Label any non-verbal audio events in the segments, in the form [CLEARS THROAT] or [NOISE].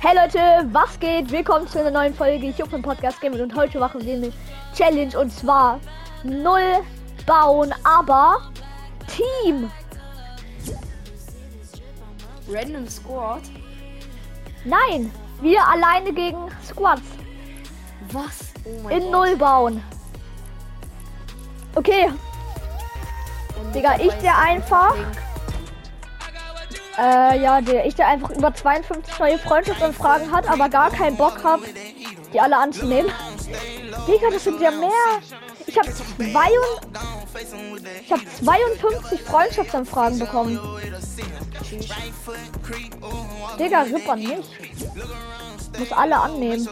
Hey Leute, was geht? Willkommen zu einer neuen Folge Ich bin Podcast Gaming und heute machen wir eine Challenge und zwar null bauen, aber Team. Random Squad? Nein, wir alleine gegen Squads Was? Oh in null bauen. Okay, Digga, ich ein einfach- Link. Äh, ja, der ich der einfach über 52 neue Freundschaftsanfragen hat, aber gar keinen Bock hat, die alle anzunehmen. Digga, das sind ja mehr. Ich habe ich hab 52 Freundschaftsanfragen bekommen. Digga, Ripper nicht. Muss alle annehmen.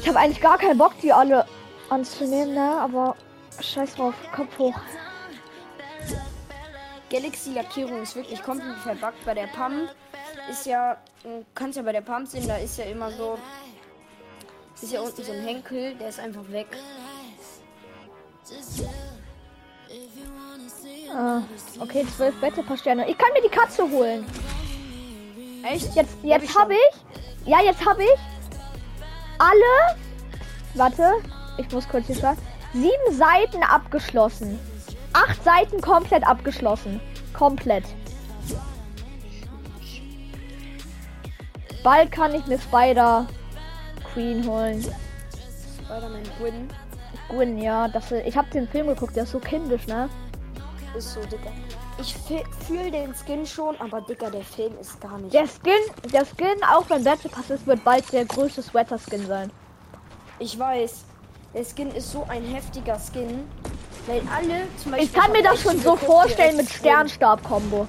Ich habe eigentlich gar keinen Bock, die alle anzunehmen, ne? Aber scheiß drauf, Kopf hoch. Galaxy-Lackierung ist wirklich komplett verbuggt. Bei der Pump ist ja, du kannst ja bei der Pump sehen, da ist ja immer so, ist ja unten so ein Henkel, der ist einfach weg. Ah, okay, 12 Bette, paar Sterne. Ich kann mir die Katze holen. Echt? Jetzt, jetzt ich habe ich. Ja, jetzt habe ich alle. Warte, ich muss kurz hier schauen. Sieben Seiten abgeschlossen. Acht Seiten komplett abgeschlossen. Komplett. Bald kann ich mir Spider Queen holen. Spider-Man Gwyn Gwen, ja, das, ich habe den Film geguckt, der ist so kindisch, ne? ist so, Digga. Ich fühle den Skin schon, aber Digga, der Film ist gar nicht. Der Skin, der Skin, auch wenn Battle Pass ist, wird bald der größte Sweater-Skin sein. Ich weiß, der Skin ist so ein heftiger Skin, weil alle zum Beispiel. Ich kann mir das schon so vorstellen mit Sternstab-Kombo.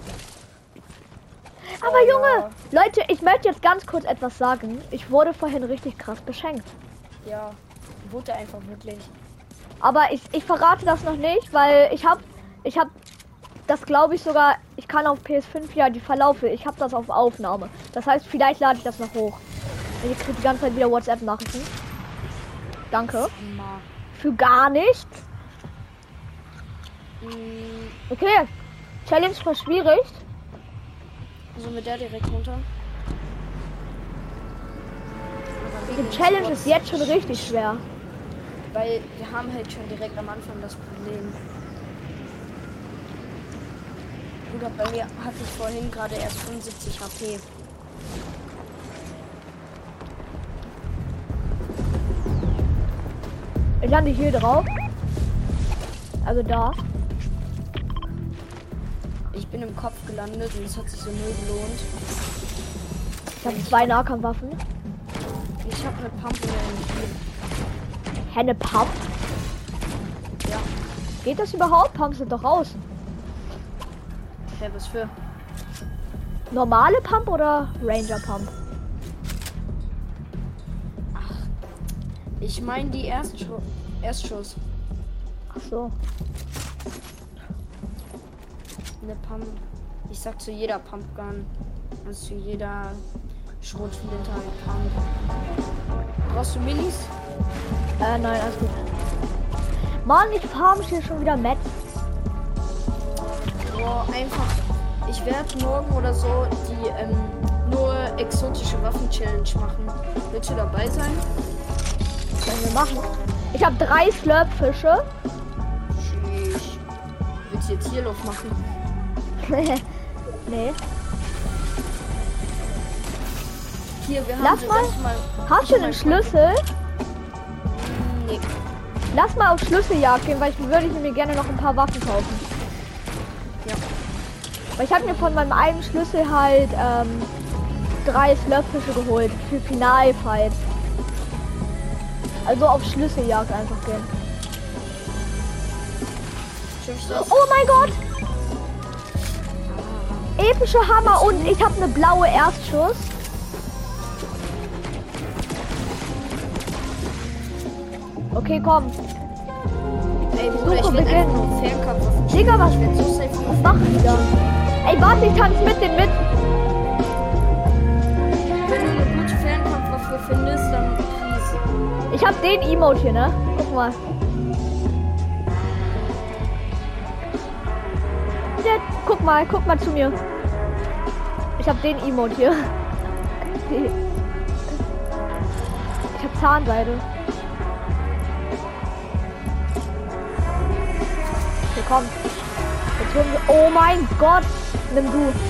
Aber Oh, Junge, Leute, ich möchte jetzt ganz kurz etwas sagen. Ich wurde vorhin richtig krass beschenkt. Ja, wurde einfach wirklich. Aber ich, ich verrate das noch nicht, weil ich habe, ich habe, das glaube ich sogar, ich kann auf PS5 ja die Verlaufe, ich habe das auf Aufnahme. Das heißt, vielleicht lade ich das noch hoch. Und ihr kriegt die ganze Zeit wieder WhatsApp-Nachrichten. Danke. Immer. Für gar nichts. Mm, Okay. Challenge verschwierigt. So mit der direkt runter. Die Challenge ist jetzt schon richtig schwer. Weil wir haben halt schon direkt am Anfang das Problem. Bruder, bei mir hatte ich vorhin gerade erst 75 HP. Ich lande hier drauf. Also da. Ich bin im Kopf gelandet und es hat sich so null gelohnt. Ich habe zwei Nahkampfwaffen. Ich habe eine Pump in der Henne Pump. Ja, Geht das überhaupt? Pumps sind doch raus. wer was für? Normale Pump oder Ranger Pump? Ich meine die Erstschu Erstschuss. Ach so. Eine Pump. Ich sag zu jeder Pumpgun. Und zu jeder Schrotflinte eine Pump. Brauchst du Minis? Äh, nein, alles gut. Mann, ich farm hier schon wieder Matt. Boah, einfach. Ich werde morgen oder so die ähm, nur exotische Waffen-Challenge machen. Willst du dabei sein? Können wir machen. Ich habe drei Slurpfische. Tschüss. Willst du jetzt hier Luft machen? Nee. Hier, wir haben Lass mal. mal. Hast du einen Schlüssel? Nee. Lass mal auf Schlüsseljagd gehen, weil ich würde ich mir gerne noch ein paar Waffen kaufen. Ja. Weil ich habe mir von meinem einen Schlüssel halt ähm, drei Slurpfische geholt für Finalfight. Also auf Schlüsseljagd einfach gehen. Oh mein Gott! Epische Hammer und ich habe eine blaue Erstschuss. Okay, komm. Ey, Bruder, Suche beginnen. Digga, was, so was macht die da? Ey, warte, ich tanze mit dem mit. Wenn du eine gute Fernkampfwaffe findest, dann. Ich hab den Emote hier, ne? Guck mal. Guck mal, guck mal zu mir. Ich hab den Emote hier. Ich hab Zahnseide. Okay, komm. Jetzt holen wir. Oh mein Gott! Nimm du.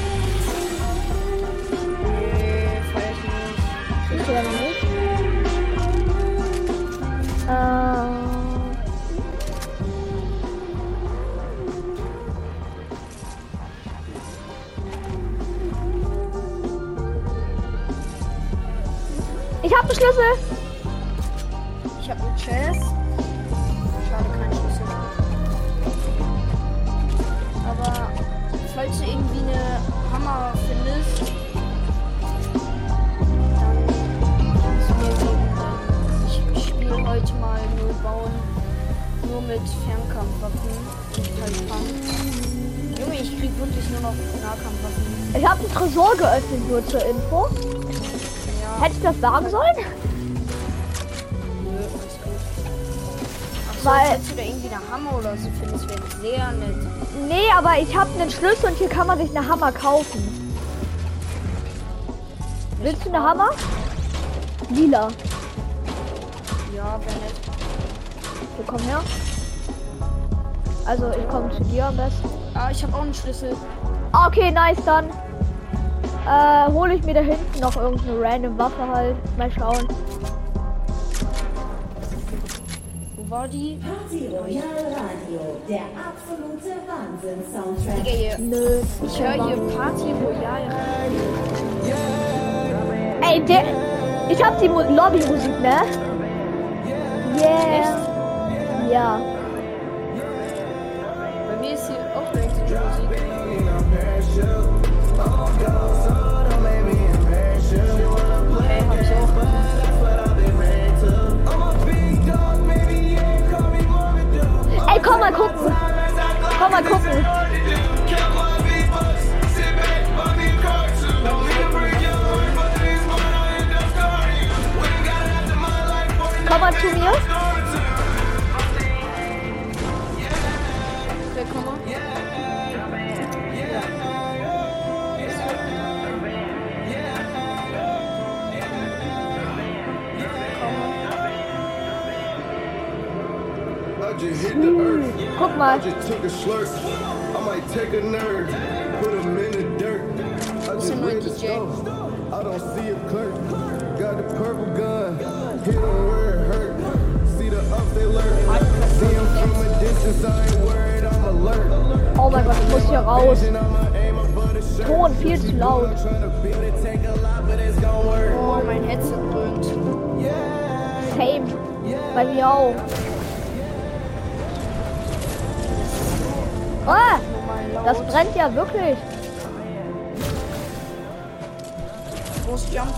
Den Schlüssel. Ich habe einen Chess. Schade, kein Schlüssel. Aber falls du irgendwie eine Hammer findest, dann kannst du mir geben. Ich spiele heute mal nur bauen. Nur mit Fernkampfwaffen und halt. Junge, ich krieg wirklich nur noch Nahkampfwaffen. Ich hab den Tresor geöffnet, nur zur Info. Hätte ich das sagen sollen? nö, alles gut. Ach so, Weil- du da irgendwie eine Hammer oder so findest, wäre sehr nett. Nee, aber ich habe einen Schlüssel und hier kann man sich eine Hammer kaufen. Willst du eine Hammer? Lila. Ja, wäre nett. Wir kommen her. Also ich komme zu dir am besten. Ah, ich habe auch einen Schlüssel. Ah, Okay, nice dann. Äh, hole ich mir da hinten noch irgendeine random Waffe halt. Mal schauen. Wo war die? Party Royal Radio, der absolute Wahnsinn-Soundtrack. Nö. Ich höre hier Party Royale. Ey, der. Ich hab die Mu- Lobbymusik, ne? Yeah. Ja. Komm mal zu mir. Okay, komm mal. I just hit the earth. Guck I mal. just took a slurp. I might take a nerd, put him in the dirt. I just Listen, read the stove. I don't see a clerk. Got the purple gun. Hit him where Oh mein Gott, ich muss hier raus. Ton viel zu laut. Oh, mein Headset dröhnt. Same. Bei mir auch. Ah, das brennt ja wirklich. Wo ist Jump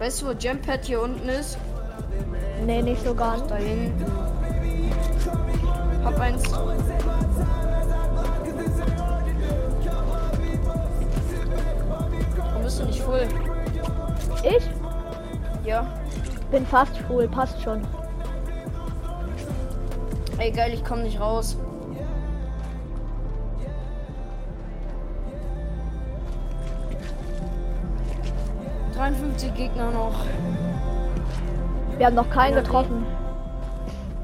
Weißt du, wo Jump Pad hier unten ist? Nee, nicht so ganz. Da hinten. Hab eins. Warum bist du nicht voll? Ich Ja. bin fast full, passt schon. Ey, geil, ich komm nicht raus. ...53 Gegner noch. Wir haben noch keinen getroffen.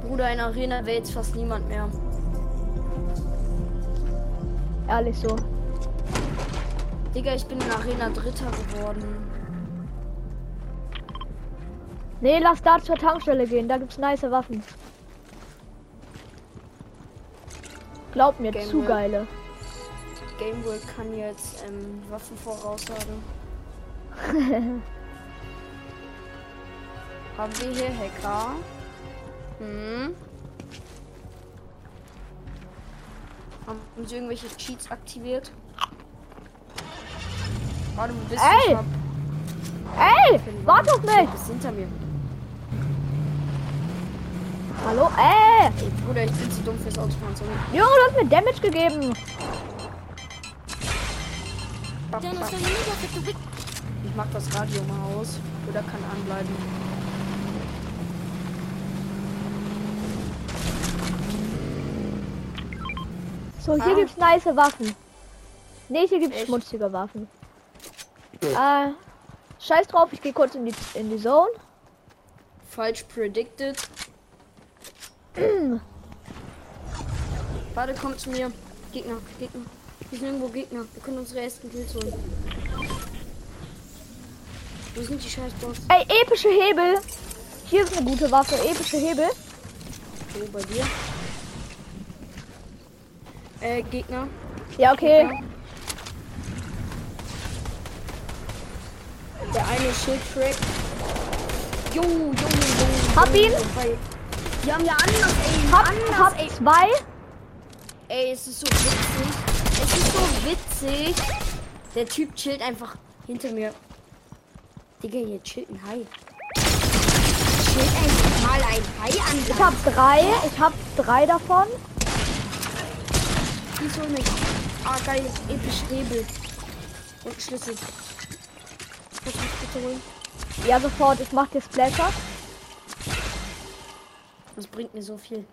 Bruder, in Arena wäre jetzt fast niemand mehr. Ehrlich so. Digga, ich bin in Arena Dritter geworden. Nee, lass da zur Tankstelle gehen, da gibt's nice Waffen. Glaub mir, Game zu World. geile. Gameboy kann jetzt ähm, Waffen voraussagen. [LAUGHS] Haben wir hier Hacker? Hm. Haben sie irgendwelche Cheats aktiviert? Warte, wo bist Ey! du? Ey, warte auf mich! Bist hinter mir. Hallo, ey! Ey, Bruder, ich bin zu dumm fürs Autofahren. Sorry. Junge, du hast mir Damage gegeben. Bap, bap. Ich mach das Radio mal aus. Oder kann anbleiben. So, hier Ah. gibt's nice Waffen. Ne, hier gibt's Echt? schmutzige Waffen. Äh, scheiß drauf, ich gehe kurz in die, in die Zone. Falsch predicted. [CLEARS THROAT] Warte, kommt zu mir. Gegner, Gegner. Hier sind irgendwo Gegner. Wir können unsere ersten Kills holen. Wo sind die scheiß Boss? Ey, epische Hebel. Hier ist eine gute Waffe, epische Hebel. Okay, bei dir. Äh, Gegner. Ja, okay. Der eine Schildcrack. Jo, jo, jo. Hab ihn. Die haben ja anders, ey. Hab, anders, hab ey. zwei. Ey, es ist so witzig. Es ist so witzig. Der Typ chillt einfach hinter mir. Digga, hier chillt ein Hai. Chillt einfach mal ein Hai an. Ich hab drei. Ich hab drei davon. Hol mich. Ah, geil. Episch Hebel. Und Schlüssel. Du mich bitte holen? Ja, sofort. Ich mach dir Splatter. Das bringt mir so viel.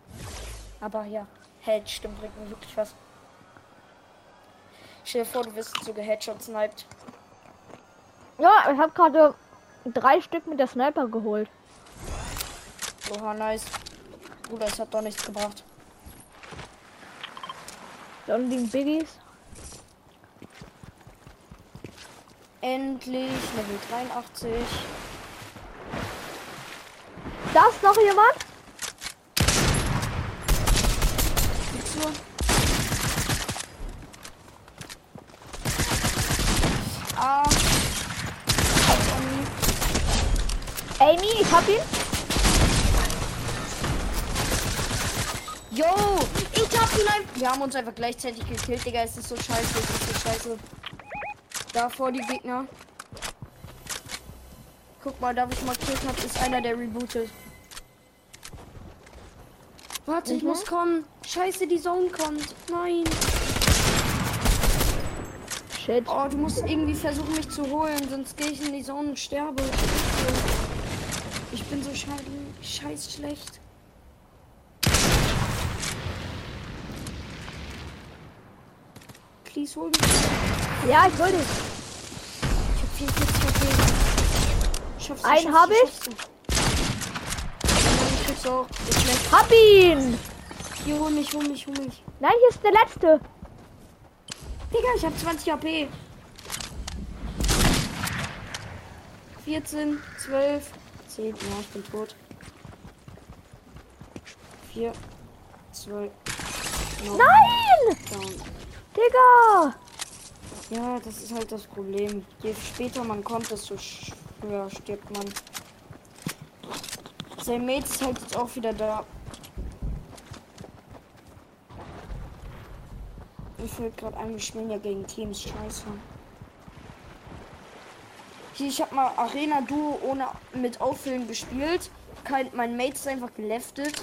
Aber ja, Head stimmt, bringt mir wirklich was. Stell dir vor, du wirst sogar Headshot sniped. Ja, ich hab gerade drei Stück mit der Sniper geholt. Oha, nice. Bruder, es hat doch nichts gebracht. Da unten liegen Biggies. Endlich Level 83. Da ist noch jemand. Gibt's nur? Ah. Amy, ich hab ihn. Yo, ich hab ihn einfach. Wir haben uns einfach gleichzeitig gekillt, Digga. Es ist so scheiße, es ist so scheiße. Da vor die Gegner. Guck mal, da wo ich markiert habe, ist einer, der rebootet. Warte, ich muss kommen. Scheiße, die Zone kommt. Nein. Shit. Oh, du musst irgendwie versuchen, mich zu holen, sonst gehe ich in die Zone und sterbe. Ich bin so scheiße, scheiß schlecht. Please hol mich. Ja, ich dich. Ich hab 44 HP. Einen schaffst hab du, ich. ich krieg's auch. Schlecht. Hab ihn. Hier, hol mich, hol mich, hol mich. Nein, hier ist der letzte. Digga, ich hab 20 HP. 14, 12, 10. Ja, ich bin tot. 4, 2, Nein! down. Digga! Ja, das ist halt das Problem. Je später man kommt, desto früher stirbt man. Sein Mate ist halt jetzt auch wieder da. Mir fällt gerade ein, wir spielen ja gegen Teams. Scheiße. Hier, ich habe mal Arena Duo ohne mit Auffüllen gespielt. Kein, mein Mate ist einfach geleftet.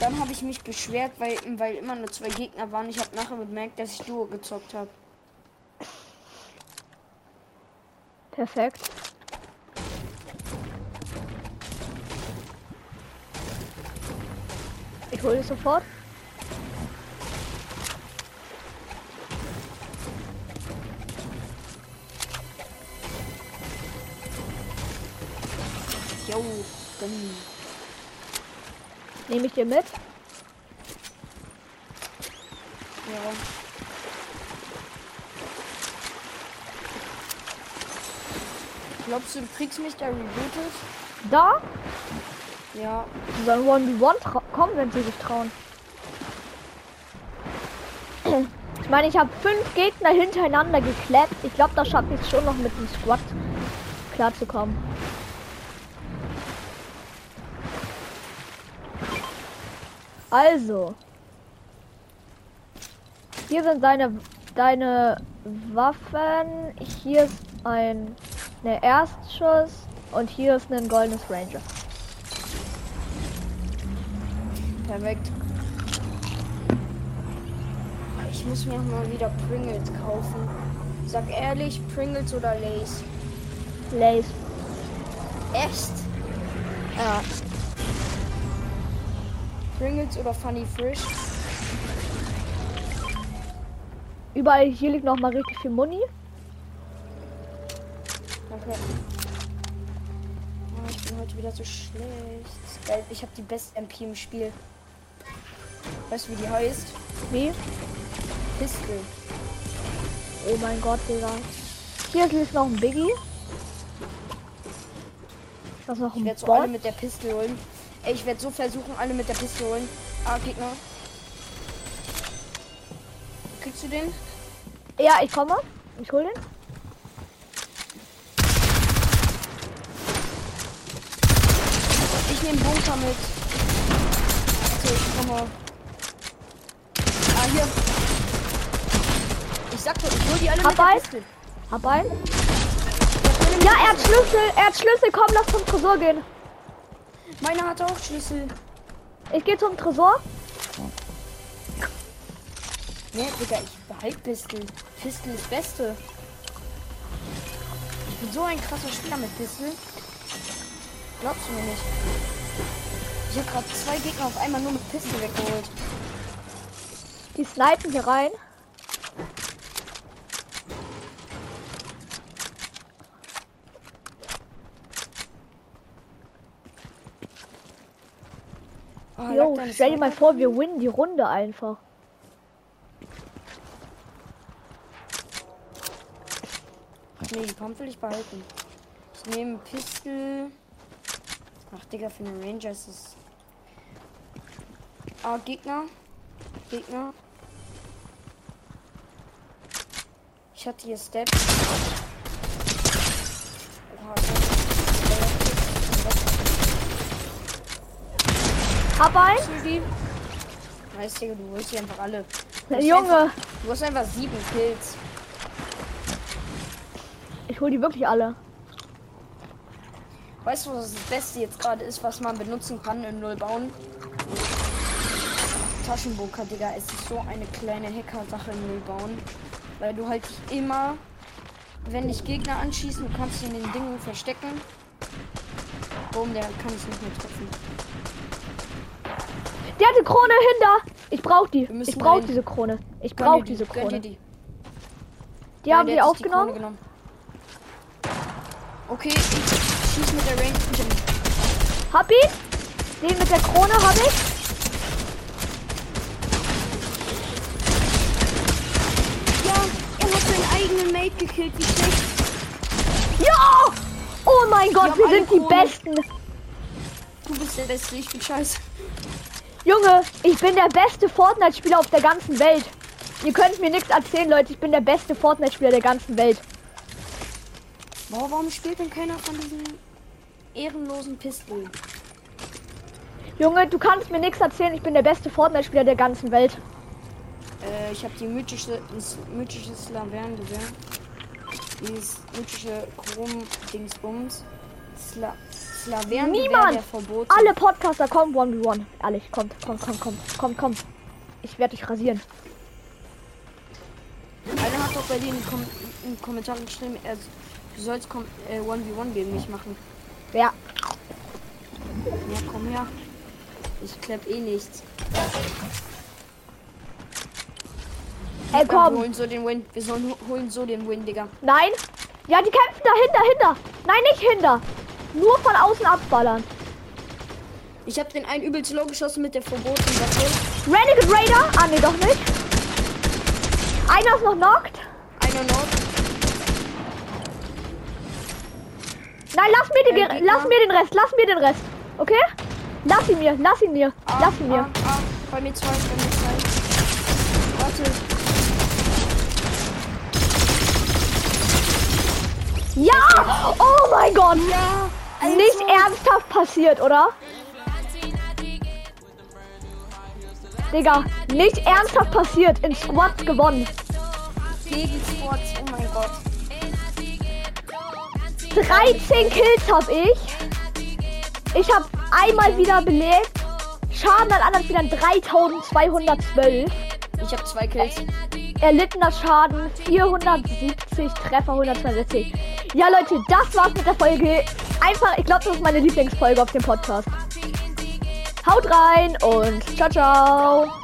Dann habe ich mich beschwert, weil, weil immer nur zwei Gegner waren. Ich habe nachher bemerkt, dass ich Duo gezockt habe. Perfekt. Ich hole sofort. Nehme ich dir mit. Ja. Glaubst du, du kriegst mich da rebootet? Da. Ja. Die sollen 1v1 trau- kommen, wenn sie sich trauen. Ich meine, ich habe fünf Gegner hintereinander gekleppt. Ich glaube, da schaffe ich es schon noch mit dem Squad klarzukommen. Also. Hier sind deine, deine Waffen. Hier ist ein ne Erstschuss und hier ist ein goldenes Ranger. Perfekt. Ich muss mir mal wieder Pringles kaufen. Sag ehrlich, Pringles oder Lays? Lace. Echt? Ja. Pringles oder Funny Frisch? Überall hier liegt noch mal richtig viel Muni. Danke. Oh, ich bin heute wieder so schlecht. Ich habe die beste MP im Spiel. Weißt du, wie die heißt? Wie? Pistol. Oh mein Gott, Digga. Hier liegt noch ein Biggie. Das ist noch Ich ein werde so alle mit der Pistole holen. Ey, ich werde so versuchen, alle mit der Pistole holen. Ah, Gegner. Kriegst du den? Ja, ich komme. Ich hol den. Ich nehme Bunker mit. Warte, ich komme. Ah, hier. Ich sag doch, ich hol die alle Hab mit der ein. Pistole. Hab einen. Ja, er hat Schlüssel. Er hat Schlüssel. Komm, lass zum Tresor gehen. Meiner hat auch Schlüssel. Ich gehe zum Tresor. Nee, Digga, ich behalte Pistol. Pistol ist Beste. Ich bin so ein krasser Spieler mit Pistol. Glaubst du mir nicht? Ich habe gerade zwei Gegner auf einmal nur mit Pistol weggeholt. Die snipen hier rein. Eine stell dir mal vor, wir winnen die Runde einfach. Nee, die Pump will ich behalten. Ich nehme Pistol. Ach, Digga, für den Ranger ist es. Ah, Gegner. Gegner. Ich hatte hier Step. Oha, Hab einen. Nice, Digga, du holst sie einfach alle. Du Junge, Einfach, du hast einfach sieben Kills. ich hol die wirklich alle. Weißt du, was das Beste jetzt gerade ist, was man benutzen kann in Null bauen? Taschenbunker, Digga. Es ist so eine kleine Hacker-Sache in Null bauen. Weil du halt dich immer, wenn dich Gegner anschießen, du kannst dich in den Dingen verstecken. Boom, der kann ich nicht mehr treffen. Der hat die Krone hinter. Ich brauch die. Ich brauch rein. diese Krone. Ich brauch die, diese Krone. die. Die Ja, haben die aufgenommen. genommen. Okay, ich schieß mit der Range. Hab ihn. Den mit der Krone hab ich. Ja, er hat seinen eigenen Mate gekillt. Wie schlecht. Ja! Oh mein Gott, wir sind die. Besten. Du bist der Beste, ich bin scheiße. Junge, ich bin der beste Fortnite-Spieler auf der ganzen Welt. Ihr könnt mir nichts erzählen, Leute. Ich bin der beste Fortnite-Spieler der ganzen Welt. Boah, warum spielt denn keiner von diesen ehrenlosen Pistol? Junge, du kannst mir nichts erzählen. Ich bin der beste Fortnite-Spieler der ganzen Welt. Äh, ich habe die mythische, mythische Slavern gesehen. Dieses mythische Chrom-Dingsbums. Sla Slavern Niemand! der verboten. Alle Podcaster kommen 1v1. Ehrlich, kommt, kommt, kommt, kommt, kommt, kommt. Ich werde dich rasieren. Einer hat doch bei denen Kom in Kommentaren geschrieben, er, du sollst kom äh, 1v1 gegen mich machen. Ja. Ja, komm her. Ich klepp eh nichts. Ey, Wir komm. holen so den Win. Wir sollen ho- holen so den Win, Digga. Nein. Ja, die kämpfen dahinter, hinter. Nein, nicht hinter. Nur von außen abballern. Ich habe den einen übelst low geschossen mit der verbotenen Waffe. Renegade Raider. Ah, nee, doch nicht. Einer ist noch knocked. Einer noch. Nein, lass mir, den, Gegner. lass mir den Rest. Lass mir den Rest. Okay? Lass ihn mir. Lass ihn mir. Ah, Lass ihn mir. Ah, ah, bei mir zwei, bei mir zwei. Warte. Ja! Oh mein Gott! Ja! Nicht ernsthaft passiert, oder? Digga, nicht ernsthaft passiert. In Squads gewonnen. Gegen Sports, oh mein Gott. 13 Kills hab ich. Ich hab einmal wieder belegt. Schaden an anderen Spielern 3212. Ich habe zwei Kills. Erlittener Schaden 470, Treffer 162. Ja, Leute, das war's mit der Folge. Einfach, ich glaube, das ist meine Lieblingsfolge auf dem Podcast. Haut rein und ciao, ciao.